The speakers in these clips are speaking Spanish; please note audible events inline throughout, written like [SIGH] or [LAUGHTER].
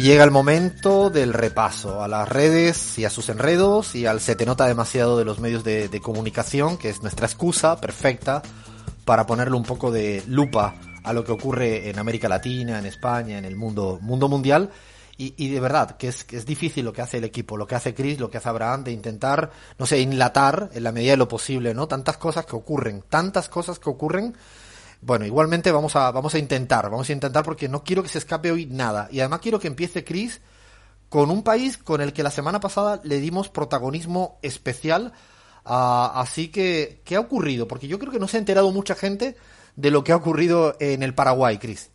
Y llega el momento del repaso a las redes y a sus enredos y al se te nota demasiado de los medios de, comunicación, que es nuestra excusa perfecta para ponerle un poco de lupa a lo que ocurre en América Latina, en España, en el mundo, mundo mundial. Y, de verdad, que es, que es difícil lo que hace el equipo, lo que hace Chris, lo que hace Abraham, de intentar, no sé, inlatar en la medida de lo posible, ¿no? Tantas cosas que ocurren, tantas cosas que ocurren bueno, igualmente vamos a, vamos a intentar, vamos a intentar porque no quiero que se escape hoy nada. Y además quiero que empiece Chris con un país con el que la semana pasada le dimos protagonismo especial. Ah, así que, ¿qué ha ocurrido? Porque yo creo que no se ha enterado mucha gente de lo que ha ocurrido en el Paraguay, Chris.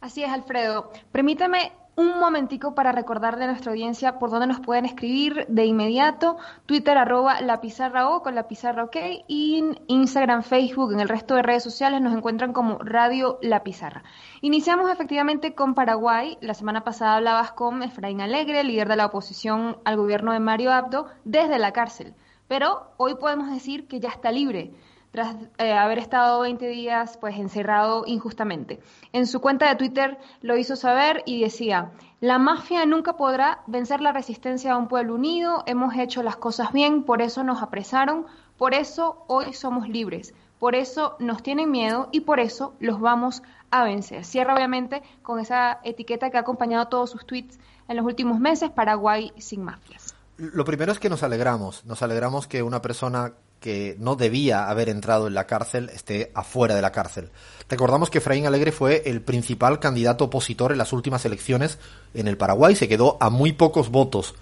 Así es, Alfredo. Permítame un momentico para recordarle a nuestra audiencia por dónde nos pueden escribir de inmediato. Twitter arroba la pizarra o con la pizarra ok y Instagram, Facebook, en el resto de redes sociales nos encuentran como Radio La Pizarra. Iniciamos efectivamente con Paraguay. La semana pasada hablabas con Efraín Alegre, líder de la oposición al gobierno de Mario Abdo, desde la cárcel. Pero hoy podemos decir que ya está libre tras eh, haber estado 20 días pues encerrado injustamente. En su cuenta de Twitter lo hizo saber y decía, la mafia nunca podrá vencer la resistencia a un pueblo unido, hemos hecho las cosas bien, por eso nos apresaron, por eso hoy somos libres, por eso nos tienen miedo y por eso los vamos a vencer. Cierra obviamente con esa etiqueta que ha acompañado todos sus tweets en los últimos meses, Paraguay sin mafias. Lo primero es que nos alegramos, nos alegramos que una persona que no debía haber entrado en la cárcel esté afuera de la cárcel. Recordamos que Efraín Alegre fue el principal candidato opositor en las últimas elecciones en el Paraguay, se quedó a muy pocos votos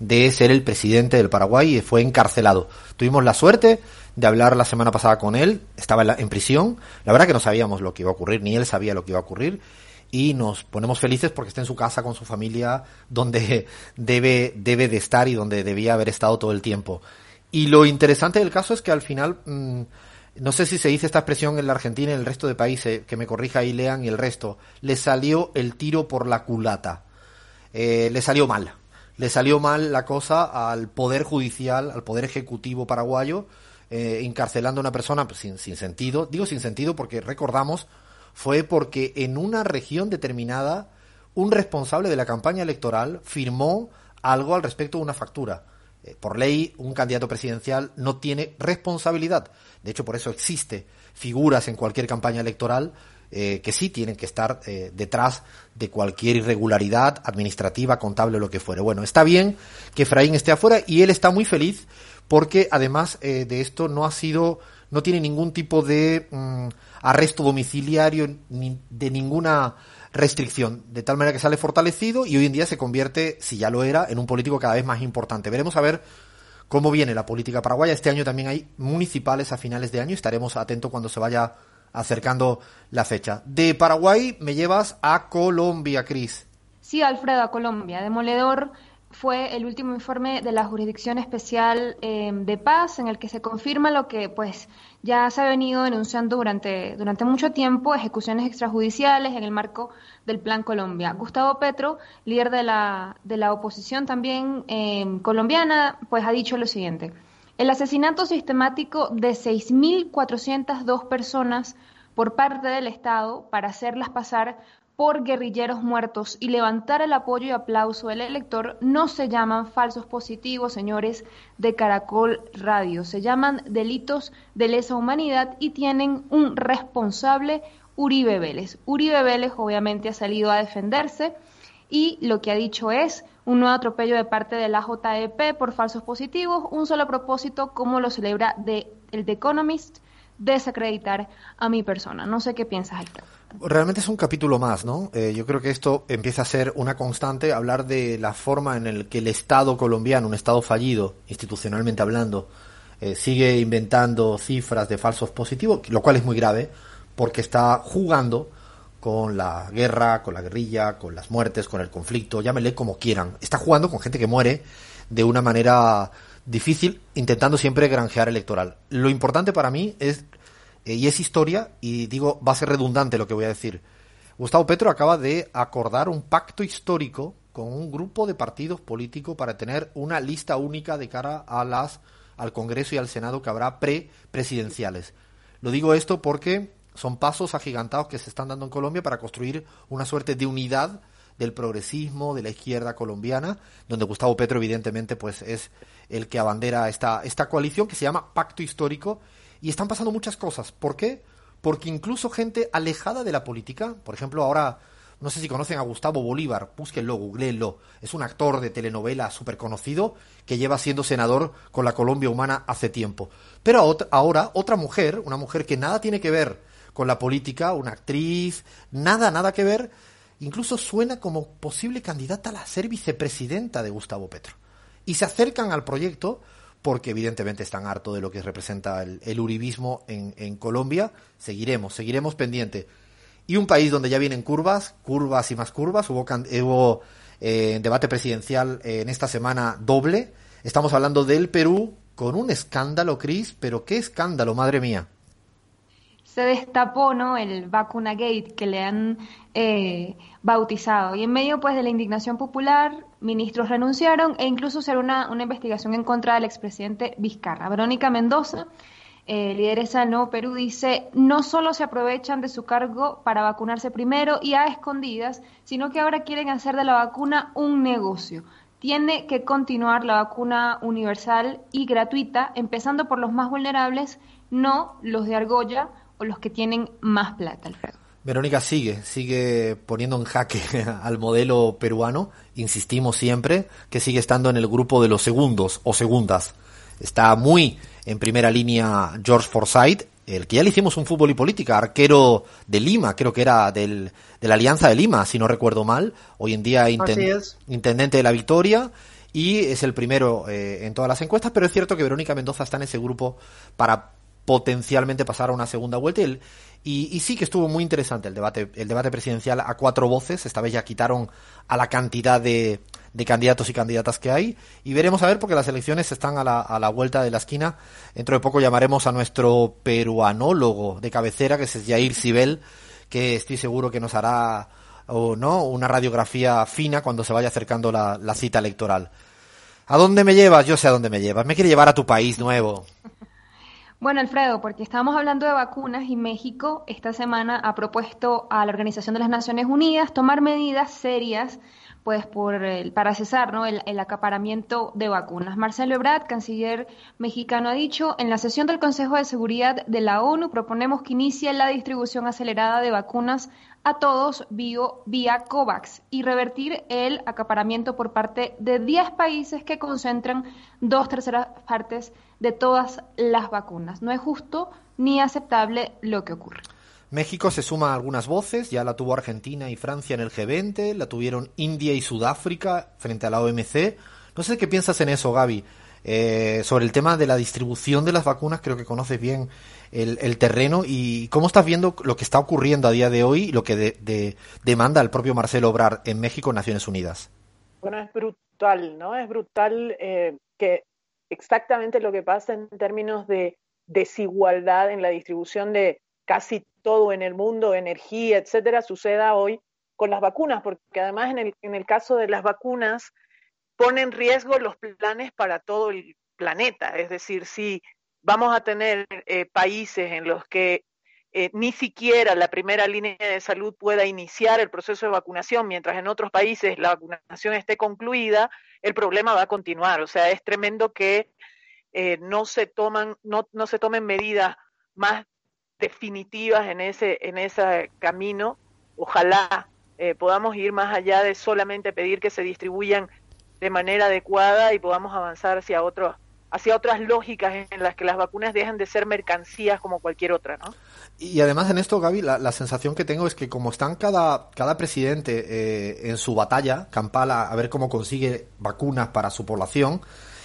de ser el presidente del Paraguay y fue encarcelado. Tuvimos la suerte de hablar la semana pasada con él, estaba en, en prisión, la verdad que no sabíamos lo que iba a ocurrir, ni él sabía lo que iba a ocurrir y nos ponemos felices porque está en su casa con su familia donde [LAUGHS] debe, debe de estar y donde debía haber estado todo el tiempo. Y lo interesante del caso es que al final, mm, no sé si se dice esta expresión en la Argentina y en el resto de países, que me corrija ahí lean y el resto, le salió el tiro por la culata. Eh, le salió mal. Le salió mal la cosa al Poder Judicial, al Poder Ejecutivo paraguayo, eh, encarcelando a una persona pues, sin, sin sentido. Digo sin sentido porque recordamos, fue porque en una región determinada un responsable de la campaña electoral firmó algo al respecto de una factura por ley, un candidato presidencial no tiene responsabilidad. De hecho, por eso existe figuras en cualquier campaña electoral eh, que sí tienen que estar eh, detrás de cualquier irregularidad administrativa, contable o lo que fuere. Bueno, está bien que Efraín esté afuera y él está muy feliz porque además de esto no ha sido, no tiene ningún tipo de mm, arresto domiciliario ni de ninguna restricción, de tal manera que sale fortalecido y hoy en día se convierte, si ya lo era, en un político cada vez más importante. Veremos a ver cómo viene la política paraguaya. Este año también hay municipales a finales de año, estaremos atentos cuando se vaya acercando la fecha. De Paraguay me llevas a Colombia, Cris. Sí, Alfredo, a Colombia. Demoledor fue el último informe de la Jurisdicción Especial eh, de Paz en el que se confirma lo que pues ya se ha venido denunciando durante, durante mucho tiempo, ejecuciones extrajudiciales en el marco del Plan Colombia. Gustavo Petro, líder de la, de la oposición también eh, colombiana, pues ha dicho lo siguiente. El asesinato sistemático de 6.402 personas por parte del Estado para hacerlas pasar por guerrilleros muertos y levantar el apoyo y aplauso del elector no se llaman falsos positivos, señores de Caracol Radio. Se llaman delitos de lesa humanidad y tienen un responsable, Uribe Vélez. Uribe Vélez obviamente ha salido a defenderse y lo que ha dicho es un nuevo atropello de parte de la JEP por falsos positivos, un solo propósito, como lo celebra de, el The Economist, desacreditar a mi persona. No sé qué piensas, Héctor. Realmente es un capítulo más, ¿no? Eh, yo creo que esto empieza a ser una constante, hablar de la forma en la que el Estado colombiano, un Estado fallido, institucionalmente hablando, eh, sigue inventando cifras de falsos positivos, lo cual es muy grave, porque está jugando con la guerra, con la guerrilla, con las muertes, con el conflicto, llámenle como quieran. Está jugando con gente que muere de una manera difícil, intentando siempre granjear electoral. Lo importante para mí es, eh, y es historia, y digo, va a ser redundante lo que voy a decir. Gustavo Petro acaba de acordar un pacto histórico con un grupo de partidos políticos para tener una lista única de cara a las al Congreso y al Senado que habrá pre-presidenciales. Lo digo esto porque son pasos agigantados que se están dando en Colombia para construir una suerte de unidad del progresismo, de la izquierda colombiana, donde Gustavo Petro evidentemente pues es el que abandera esta, esta coalición que se llama Pacto Histórico y están pasando muchas cosas. ¿Por qué? Porque incluso gente alejada de la política, por ejemplo ahora no sé si conocen a Gustavo Bolívar, búsquenlo, googleenlo. Es un actor de telenovela súper conocido que lleva siendo senador con la Colombia Humana hace tiempo. Pero ahora otra mujer, una mujer que nada tiene que ver con la política, una actriz, nada, nada que ver, incluso suena como posible candidata a ser vicepresidenta de Gustavo Petro. Y se acercan al proyecto porque evidentemente están hartos de lo que representa el, uribismo en, en Colombia. Seguiremos, seguiremos pendiente y un país donde ya vienen curvas, curvas y más curvas. Hubo, hubo eh, debate presidencial eh, en esta semana doble. Estamos hablando del Perú con un escándalo, Cris, pero qué escándalo, madre mía. Se destapó, ¿no? El vacuna gate que le han eh, bautizado. Y en medio, pues, de la indignación popular, ministros renunciaron e incluso se una, una investigación en contra del expresidente Vizcarra. Verónica Mendoza eh, lideresa del Nuevo Perú, dice, no solo se aprovechan de su cargo para vacunarse primero y a escondidas, sino que ahora quieren hacer de la vacuna un negocio. Tiene que continuar la vacuna universal y gratuita, empezando por los más vulnerables, no los de argolla o los que tienen más plata, Alfredo. Verónica sigue, sigue poniendo en jaque [LAUGHS] al modelo peruano, insistimos siempre, que sigue estando en el grupo de los segundos o segundas. Está muy en primera línea George Forsyth, el que ya le hicimos un fútbol y política, arquero de Lima, creo que era del, de la Alianza de Lima, si no recuerdo mal, hoy en día intendente de la Victoria y es el primero eh, en todas las encuestas, pero es cierto que Verónica Mendoza está en ese grupo para potencialmente pasar a una segunda vuelta y, y, sí que estuvo muy interesante el debate, el debate presidencial a cuatro voces, esta vez ya quitaron a la cantidad de, de candidatos y candidatas que hay. Y veremos a ver, porque las elecciones están a la, a la vuelta de la esquina. Dentro de poco llamaremos a nuestro peruanólogo de cabecera, que es Jair Sibel, que estoy seguro que nos hará o no una radiografía fina cuando se vaya acercando la, la cita electoral. ¿A dónde me llevas? Yo sé a dónde me llevas. Me quiere llevar a tu país nuevo. Bueno, Alfredo, porque estamos hablando de vacunas y México esta semana ha propuesto a la Organización de las Naciones Unidas tomar medidas serias pues por el, para cesar ¿no? el, acaparamiento de vacunas. Marcelo Ebrard, canciller mexicano, ha dicho, en la sesión del Consejo de Seguridad de la ONU proponemos que inicie la distribución acelerada de vacunas a todos bio, vía COVAX y revertir el acaparamiento por parte de 10 países que concentran dos terceras partes de todas las vacunas. No es justo ni aceptable lo que ocurre. México se suma a algunas voces, ya la tuvo Argentina y Francia en el G20, la tuvieron India y Sudáfrica frente a la OMC. No sé qué piensas en eso, Gaby. Eh, sobre el tema de la distribución de las vacunas, creo que conoces bien el, terreno y cómo estás viendo lo que está ocurriendo a día de hoy, lo que demanda el propio Marcelo Obrar en México, Naciones Unidas. Bueno, es brutal, ¿no? Es brutal eh, que exactamente lo que pasa en términos de desigualdad en la distribución de casi todo en el mundo, energía, etcétera, suceda hoy con las vacunas, porque además en el, en el caso de las vacunas pone en riesgo los planes para todo el planeta. Es decir, si vamos a tener eh, países en los que eh, ni siquiera la primera línea de salud pueda iniciar el proceso de vacunación, mientras en otros países la vacunación esté concluida, el problema va a continuar. O sea, es tremendo que eh, no se toman, no, no se tomen medidas más definitivas en ese, en ese camino. Ojalá eh, podamos ir más allá de solamente pedir que se distribuyan de manera adecuada y podamos avanzar hacia otros hacia otras lógicas en las que las vacunas dejan de ser mercancías como cualquier otra, ¿no? Y además en esto, Gaby, la, sensación que tengo es que como están cada, cada presidente eh, en su batalla campal a, ver cómo consigue vacunas para su población,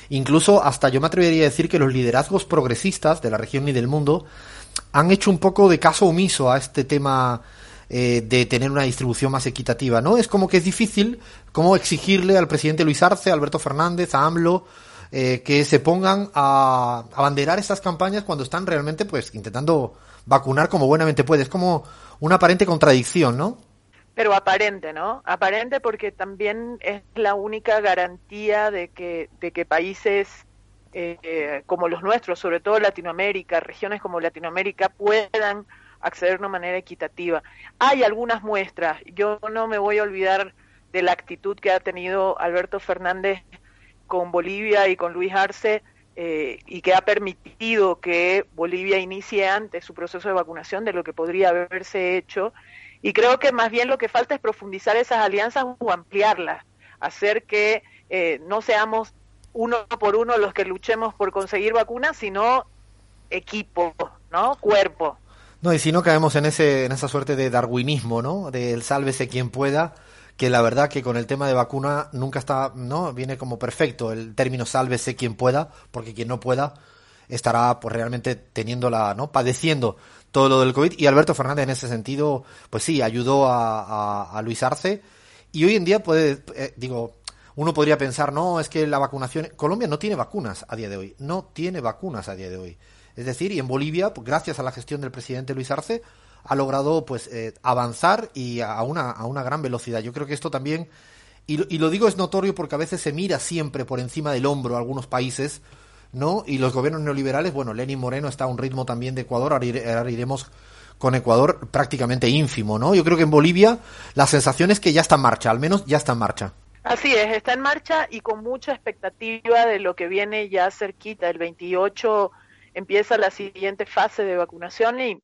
incluso hasta yo me atrevería a decir que los liderazgos progresistas de la región y del mundo han hecho un poco de caso omiso a este tema eh, de tener una distribución más equitativa, ¿no? Es como que es difícil como exigirle al presidente Luis Arce, Alberto Fernández, a AMLO, eh, que se pongan a abanderar estas campañas cuando están realmente pues intentando vacunar como buenamente puede. Es como una aparente contradicción, ¿no? Pero aparente, ¿no? Aparente porque también es la única garantía de que, de que países eh, como los nuestros, sobre todo Latinoamérica, regiones como Latinoamérica, puedan acceder de una manera equitativa. Hay algunas muestras, yo no me voy a olvidar de la actitud que ha tenido Alberto Fernández con Bolivia y con Luis Arce eh, y que ha permitido que Bolivia inicie antes su proceso de vacunación de lo que podría haberse hecho. Y creo que más bien lo que falta es profundizar esas alianzas o ampliarlas, hacer que eh, no seamos uno por uno los que luchemos por conseguir vacunas, sino equipo, ¿no? Cuerpo. No, y si no caemos en, ese, en esa suerte de darwinismo, ¿no? Del sálvese quien pueda, que la verdad que con el tema de vacuna nunca está, ¿no? Viene como perfecto el término sálvese quien pueda, porque quien no pueda estará pues realmente teniendo la, ¿no? Padeciendo todo lo del COVID. Y Alberto Fernández en ese sentido, pues sí, ayudó a, a, Luis Arce. Y hoy en día puede, eh, digo, uno podría pensar, no, es que la vacunación, Colombia no tiene vacunas a día de hoy, no tiene vacunas a día de hoy. Es decir, y en Bolivia, pues, gracias a la gestión del presidente Luis Arce, ha logrado pues eh, avanzar y a una, a una gran velocidad. Yo creo que esto también, y, y, lo digo es notorio porque a veces se mira siempre por encima del hombro a algunos países, ¿no? Y los gobiernos neoliberales, bueno, Lenin Moreno está a un ritmo también de Ecuador, ahora, iremos con Ecuador prácticamente ínfimo, ¿no? Yo creo que en Bolivia la sensación es que ya está en marcha, al menos ya está en marcha. Así es, está en marcha y con mucha expectativa de lo que viene ya cerquita. El 28 empieza la siguiente fase de vacunación y,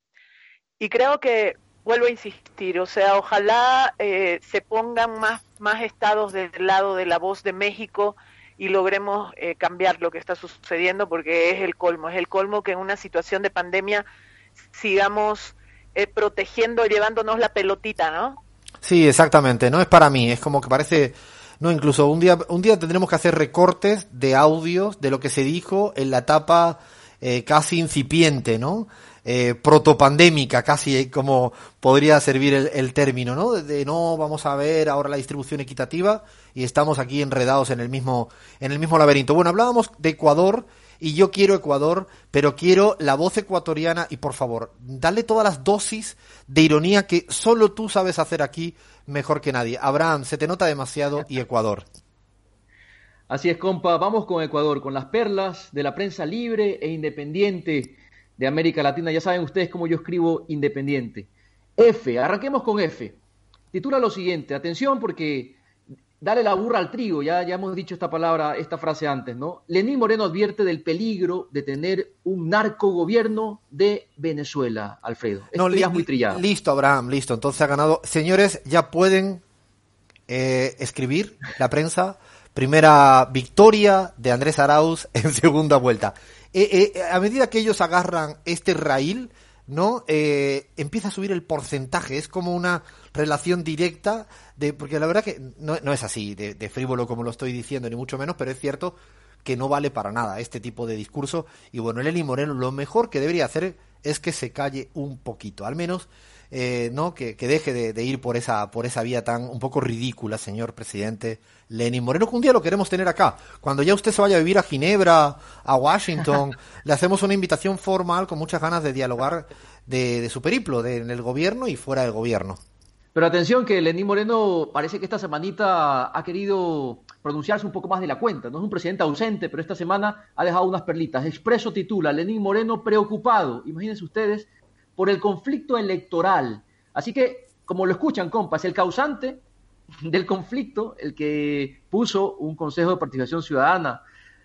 y creo que, vuelvo a insistir, o sea, ojalá eh, se pongan más, más estados del lado de la voz de México y logremos eh, cambiar lo que está sucediendo porque es el colmo, es el colmo que en una situación de pandemia sigamos eh, protegiendo, llevándonos la pelotita, ¿no? Sí, exactamente, no es para mí, es como que parece no, incluso un día, un día tendremos que hacer recortes de audios de lo que se dijo en la etapa eh, casi incipiente, ¿no? Eh, protopandémica, casi eh, como podría servir el, término, ¿no? De no vamos a ver ahora la distribución equitativa y estamos aquí enredados en el mismo, en el mismo laberinto. Bueno, hablábamos de Ecuador y yo quiero Ecuador, pero quiero la voz ecuatoriana y por favor, dale todas las dosis de ironía que solo tú sabes hacer aquí mejor que nadie. Abraham, se te nota demasiado y Ecuador. Así es, compa. Vamos con Ecuador, con las perlas de la prensa libre e independiente de América Latina. Ya saben ustedes cómo yo escribo independiente. F, arranquemos con F. Titula lo siguiente, atención porque dale la burra al trigo, ya, ya hemos dicho esta palabra, esta frase antes, ¿no? Lenín Moreno advierte del peligro de tener un narcogobierno de Venezuela, Alfredo. no, ya es muy trillado. Listo, Abraham, listo. Entonces ha ganado. Señores, ya pueden eh, escribir la prensa. Primera victoria de Andrés Arauz en [LAUGHS] segunda vuelta. Eh, eh, a medida que ellos agarran este raíl, ¿no? Eh, empieza a subir el porcentaje, es como una relación directa, de, porque la verdad que no, es así de, de, frívolo como lo estoy diciendo, ni mucho menos, pero es cierto que no vale para nada este tipo de discurso. Y bueno, Lenny Moreno lo mejor que debería hacer es que se calle un poquito, al menos eh, no que, que deje de, de, ir por esa por esa vía tan un poco ridícula, señor presidente Lenin Moreno, que un día lo queremos tener acá. Cuando ya usted se vaya a vivir a Ginebra, a Washington, [LAUGHS] le hacemos una invitación formal con muchas ganas de dialogar de, de su periplo, de, en el gobierno y fuera del gobierno. Pero atención que Lenín Moreno parece que esta semanita ha querido pronunciarse un poco más de la cuenta. No es un presidente ausente, pero esta semana ha dejado unas perlitas. Expreso titula, Lenín Moreno preocupado. Imagínense ustedes por el conflicto electoral. Así que, como lo escuchan, compas, el causante [LAUGHS] del conflicto, el que puso un Consejo de Participación Ciudadana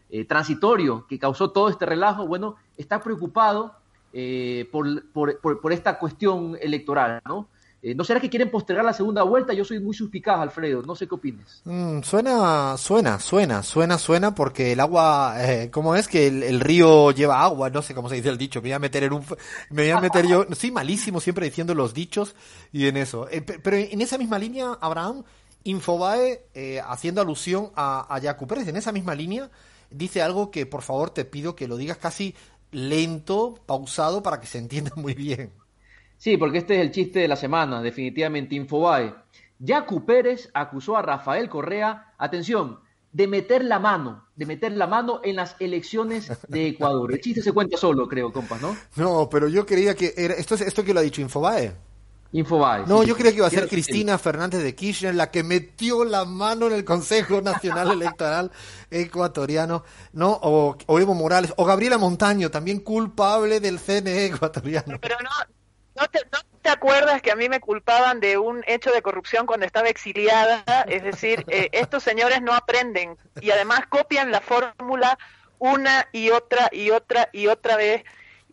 eh, transitorio que causó todo este relajo, bueno, está preocupado eh, por, por, por, por, esta cuestión electoral, ¿no? Eh, ¿No será que quieren postergar la segunda vuelta? Yo soy muy suspicaz, Alfredo. No sé qué opines. Mm, suena, suena, suena, suena, suena, porque el agua, eh, ¿cómo es que el, río lleva agua? No sé cómo se dice el dicho. Me voy a meter en un, me voy a meter yo. [LAUGHS] Sí, malísimo siempre diciendo los dichos y en eso. Eh, pero en esa misma línea, Abraham, Infobae, eh, haciendo alusión a, a Pérez, en esa misma línea, dice algo que por favor te pido que lo digas casi lento, pausado, para que se entienda [LAUGHS] muy bien. Sí, porque este es el chiste de la semana, definitivamente, Infobae. Yacu Pérez acusó a Rafael Correa, atención, de meter la mano, de meter la mano en las elecciones de Ecuador. El chiste se cuenta solo, creo, compas, ¿no? No, pero yo creía que era esto es esto que lo ha dicho Infobae. Infobae. No, sí, yo sí, creía que iba a ser Cristina Fernández de Kirchner la que metió la mano en el Consejo Nacional [LAUGHS] Electoral Ecuatoriano, ¿no? O, o Evo Morales, o Gabriela Montaño, también culpable del CNE ecuatoriano. Pero no, no te, acuerdas que a mí me culpaban de un hecho de corrupción cuando estaba exiliada. Es decir, eh, estos señores no aprenden y además copian la fórmula una y otra y otra y otra vez.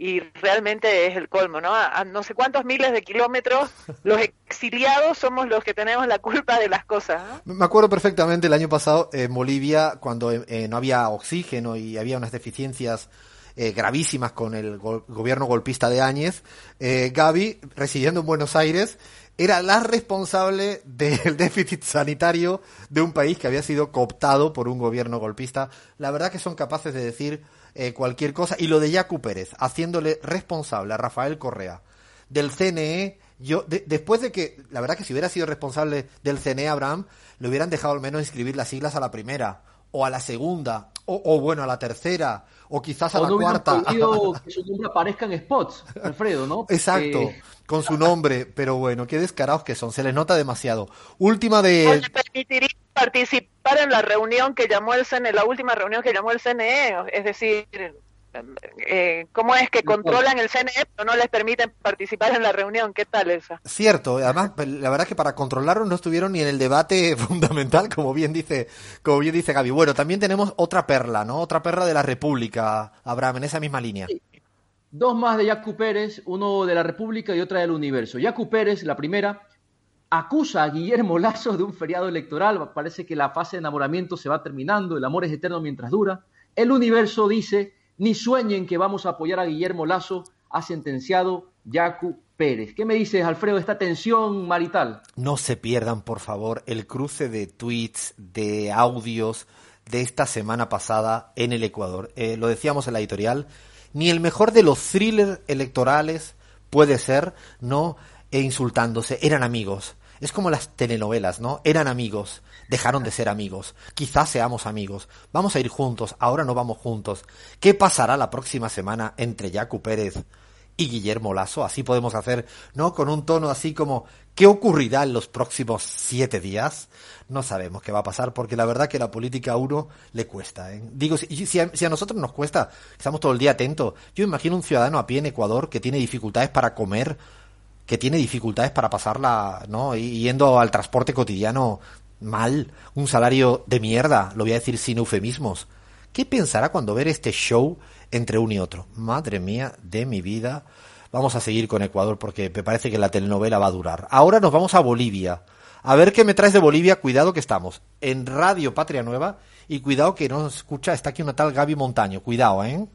Y realmente es el colmo, ¿no? A, no sé cuántos miles de kilómetros, los exiliados somos los que tenemos la culpa de las cosas. Me acuerdo perfectamente el año pasado en Bolivia, cuando eh, no había oxígeno y había unas deficiencias eh, gravísimas con el go- gobierno golpista de Áñez, eh, Gaby, residiendo en Buenos Aires, era la responsable [LAUGHS] del déficit sanitario de un país que había sido cooptado por un gobierno golpista. La verdad que son capaces de decir eh, cualquier cosa. Y lo de Yacu Pérez, haciéndole responsable a Rafael Correa del CNE, yo de- después de que, la verdad que si hubiera sido responsable del CNE Abraham, le hubieran dejado al menos escribir las siglas a la primera, o a la segunda, o, o bueno, a la tercera, o quizás a O la no cuarta. [LAUGHS] que su nombre aparezca en spots, Alfredo, ¿no? Exacto, Eh, con su nombre, pero bueno, qué descarados que son, se les nota demasiado. Última de... le permitiría participar en la reunión que llamó el CNE, la última reunión que llamó el CNE, es decir, eh, ¿cómo es que controlan el CNE pero no les permiten participar en la reunión? ¿Qué tal esa? Cierto, además, la verdad que para controlarlo no estuvieron ni en el debate [LAUGHS] fundamental, como bien dice, como bien dice Gaby. Bueno, también tenemos otra perla, ¿no? Otra perla de la República, Abraham, en esa misma línea. Dos más de Yacu Pérez, uno de la República y otra del Universo. Yacu Pérez, la primera, acusa a Guillermo Lazo de un feriado electoral. Parece que la fase de enamoramiento se va terminando, el amor es eterno mientras dura. El Universo dice, ni sueñen que vamos a apoyar a Guillermo Lazo, ha sentenciado Yacu Pérez. ¿Qué me dices, Alfredo, de esta tensión marital? No se pierdan, por favor, el cruce de tweets, de audios de esta semana pasada en el Ecuador. Eh, lo decíamos en la editorial, ni el mejor de los thrillers electorales puede ser, ¿no? E insultándose. Eran amigos. Es como las telenovelas, ¿no? Eran amigos. Dejaron de ser amigos. Quizás seamos amigos. Vamos a ir juntos. Ahora no vamos juntos. ¿Qué pasará la próxima semana entre Yacu Pérez y Guillermo Lazo. Así podemos hacer, ¿no? Con un tono así como, ¿qué ocurrirá en los próximos siete días? No sabemos qué va a pasar, porque la verdad que la política a uno le cuesta, ¿eh? Digo, si, si, a, si a nosotros nos cuesta, estamos todo el día atentos. Yo imagino un ciudadano a pie en Ecuador que tiene dificultades para comer, que tiene dificultades para pasarla, ¿no? Yendo al transporte cotidiano mal, un salario de mierda, lo voy a decir sin eufemismos. ¿Qué pensará cuando ver este show entre uno y otro? Madre mía de mi vida. Vamos a seguir con Ecuador porque me parece que la telenovela va a durar. Ahora nos vamos a Bolivia. A ver qué me traes de Bolivia. Cuidado que estamos en Radio Patria Nueva y cuidado que nos escucha. Está aquí una tal Gaby Montaño. Cuidado, ¿eh?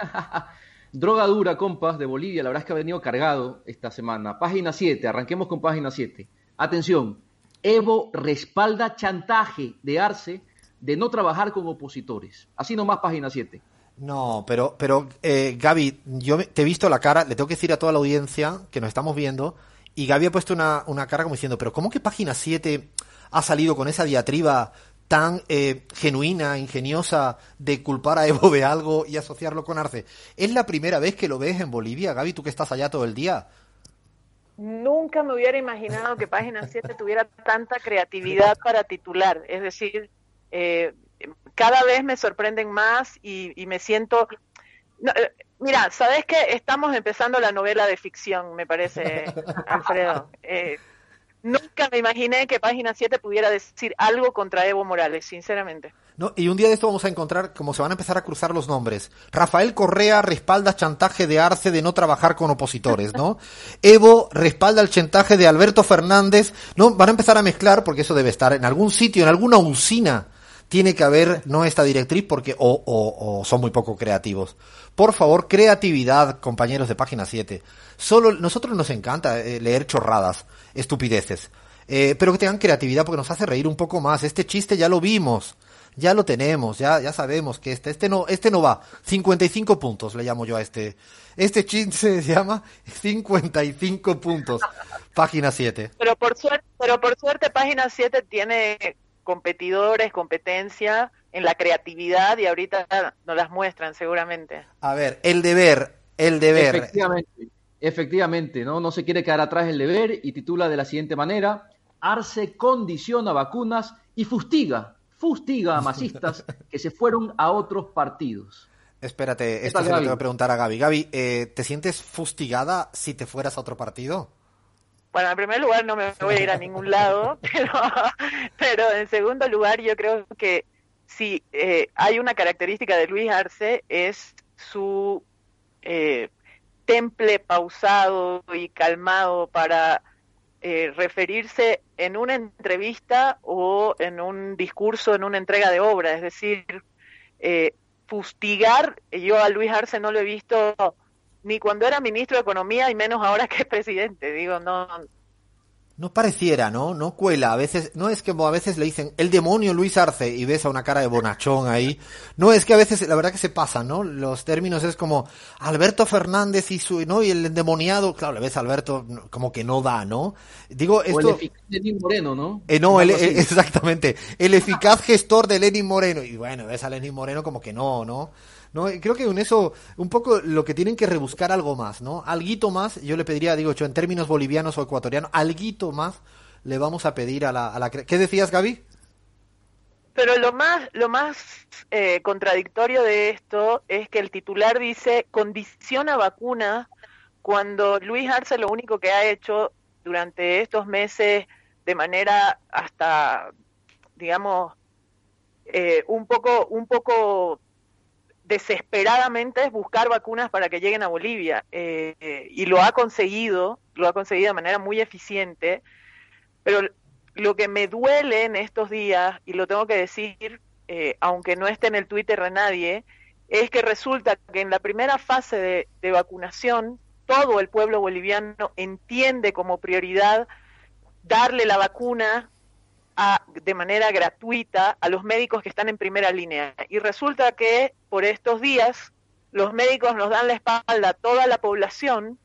[LAUGHS] Droga dura, compas, de Bolivia. La verdad es que ha venido cargado esta semana. Página 7, arranquemos con página 7. Atención, Evo respalda chantaje de Arce de no trabajar con opositores. Así nomás página 7. No, pero, pero eh, Gaby, yo te he visto la cara, le tengo que decir a toda la audiencia que nos estamos viendo, y Gaby ha puesto una, una cara como diciendo, pero ¿cómo que página 7 ha salido con esa diatriba tan eh, genuina, ingeniosa, de culpar a Evo de algo y asociarlo con Arce? ¿Es la primera vez que lo ves en Bolivia, Gaby, tú que estás allá todo el día? Nunca me hubiera imaginado que Página 7 tuviera tanta creatividad para titular. Es decir, eh, cada vez me sorprenden más y, y me siento... No, eh, mira, ¿sabes qué? Estamos empezando la novela de ficción, me parece, Alfredo. [LAUGHS] Eh, nunca me imaginé que Página 7 pudiera decir algo contra Evo Morales, sinceramente. ¿No? Y un día de esto vamos a encontrar como se van a empezar a cruzar los nombres. Rafael Correa respalda chantaje de Arce de no trabajar con opositores, ¿no? [LAUGHS] Evo respalda el chantaje de Alberto Fernández, ¿no? Van a empezar a mezclar, porque eso debe estar en algún sitio, en alguna usina, tiene que haber, ¿no? Esta directriz, porque o, o, son muy poco creativos. Por favor, creatividad, compañeros de página 7. Solo, nosotros nos encanta eh, leer chorradas, estupideces. Eh, pero que tengan creatividad porque nos hace reír un poco más. Este chiste ya lo vimos. ya lo tenemos, ya, ya sabemos que este, este no, este no va. 55 puntos le llamo yo a este. Este chin se llama 55 puntos. Página 7. Pero por suerte, pero por suerte página 7 tiene competidores, competencia en la creatividad y ahorita nos las muestran seguramente. A ver, el deber, el deber. Efectivamente, efectivamente, ¿no? No se quiere quedar atrás el deber y titula de la siguiente manera, Arce condiciona vacunas y fustiga, fustiga a masistas [LAUGHS] que se fueron a otros partidos. Espérate, esto se lo tengo que preguntar a Gaby. Gaby, eh, ¿te sientes fustigada si te fueras a otro partido? Bueno, en primer lugar no me [LAUGHS] voy a ir a ningún lado, [LAUGHS] pero, pero en segundo lugar yo creo que si eh, hay una característica de Luis Arce es su eh, temple pausado y calmado para eh, referirse en una entrevista o en un discurso, en una entrega de obra. Es decir, eh, fustigar, yo a Luis Arce no lo he visto ni cuando era ministro de Economía y menos ahora que es presidente. Digo, no, no pareciera, ¿no? No cuela. A veces, no es que a veces le dicen el demonio Luis Arce y ves a una cara de bonachón ahí. No es que a veces, la verdad que se pasa, ¿no? Los términos es como Alberto Fernández y su, ¿no? Y el endemoniado, claro, le ves a Alberto como que no da, ¿no? Digo, esto. O el eficaz de Lenín Moreno, ¿no? Eh, no, el, [LAUGHS] exactamente. El eficaz gestor de Lenin Moreno. Y bueno, ves a Lenin Moreno como que no, ¿no? ¿No? Creo que en eso, un poco lo que tienen que rebuscar algo más, ¿no? Alguito más, yo le pediría, digo, yo en términos bolivianos o ecuatorianos, alguito más le vamos a pedir a la... A. ¿Qué decías, Gaby? Pero lo más, lo más eh, contradictorio de esto es que el titular dice condiciona vacuna cuando Luis Arce lo único que ha hecho durante estos meses de manera hasta, digamos, eh, un poco, un poco desesperadamente es buscar vacunas para que lleguen a Bolivia eh, y lo ha conseguido, lo ha conseguido de manera muy eficiente, pero lo que me duele en estos días, y lo tengo que decir, eh, aunque no esté en el Twitter de nadie, es que resulta que en la primera fase de, de vacunación todo el pueblo boliviano entiende como prioridad darle la vacuna de manera gratuita a los médicos que están en primera línea. Y resulta que por estos días los médicos nos dan la espalda a toda la población,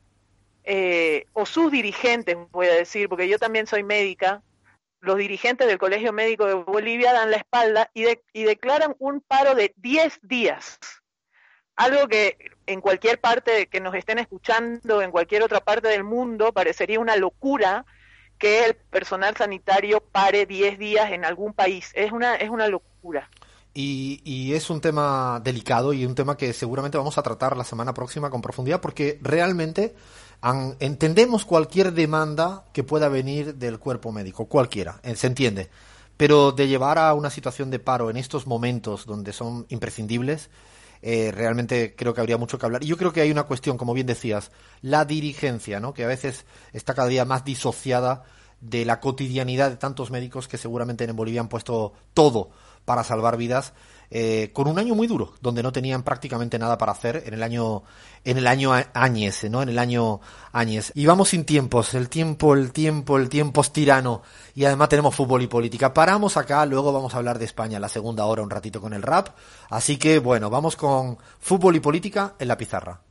eh, o sus dirigentes, voy a decir, porque yo también soy médica, los dirigentes del Colegio Médico de Bolivia dan la espalda y, y declaran un paro de 10 días. Algo que en cualquier parte que nos estén escuchando, en cualquier otra parte del mundo, parecería una locura, que el personal sanitario pare 10 días en algún país. Es una, es una locura. Y, y, es un tema delicado y un tema que seguramente vamos a tratar la semana próxima con profundidad porque realmente entendemos cualquier demanda que pueda venir del cuerpo médico, cualquiera, eh, se entiende. Pero de llevar a una situación de paro en estos momentos donde son imprescindibles, eh, realmente creo que habría mucho que hablar. Y yo creo que hay una cuestión, como bien decías, la dirigencia, ¿no? que a veces está cada día más disociada de la cotidianidad de tantos médicos que seguramente en Bolivia han puesto todo para salvar vidas eh, con un año muy duro, donde no tenían prácticamente nada para hacer en el año, en el año Áñez, ¿no? En el año Áñez. Y vamos sin tiempos, el tiempo, el tiempo, el tiempo es tirano. Y además tenemos fútbol y política. Paramos acá, luego vamos a hablar de España la segunda hora un ratito con el rap. Así que bueno, vamos con fútbol y política en la pizarra.